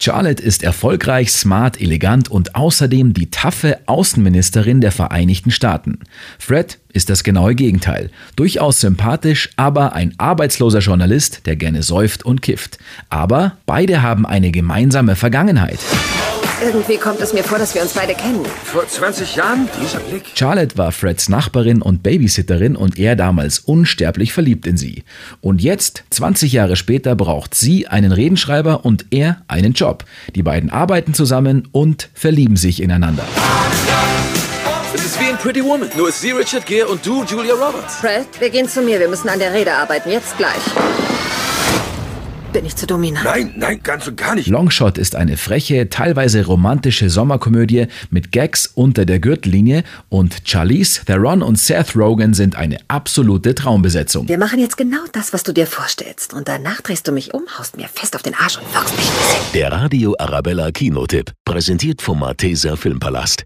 Charlotte ist erfolgreich, smart, elegant und außerdem die taffe Außenministerin der Vereinigten Staaten. Fred ist das genaue Gegenteil. Durchaus sympathisch, aber ein arbeitsloser Journalist, der gerne säuft und kifft. Aber beide haben eine gemeinsame Vergangenheit. Irgendwie kommt es mir vor, dass wir uns beide kennen. Vor 20 Jahren? Dieser Blick. Charlotte war Freds Nachbarin und Babysitterin und er damals unsterblich verliebt in sie. Und jetzt, 20 Jahre später, braucht sie einen Redenschreiber und er einen Job. Die beiden arbeiten zusammen und verlieben sich ineinander. Es ist wie in Pretty Woman. Nur ist sie Richard Gere und du Julia Roberts. Fred, wir gehen zu mir. Wir müssen an der Rede arbeiten. Jetzt gleich. Bin ich zu dominant? Nein, nein, ganz und gar nicht. Longshot ist eine freche, teilweise romantische Sommerkomödie mit Gags unter der Gürtellinie und Charlize Theron und Seth Rogen sind eine absolute Traumbesetzung. Wir machen jetzt genau das, was du dir vorstellst. Und danach drehst du mich um, haust mir fest auf den Arsch und wirkst mich. Der Radio Arabella Kinotipp, präsentiert vom Malteser Filmpalast.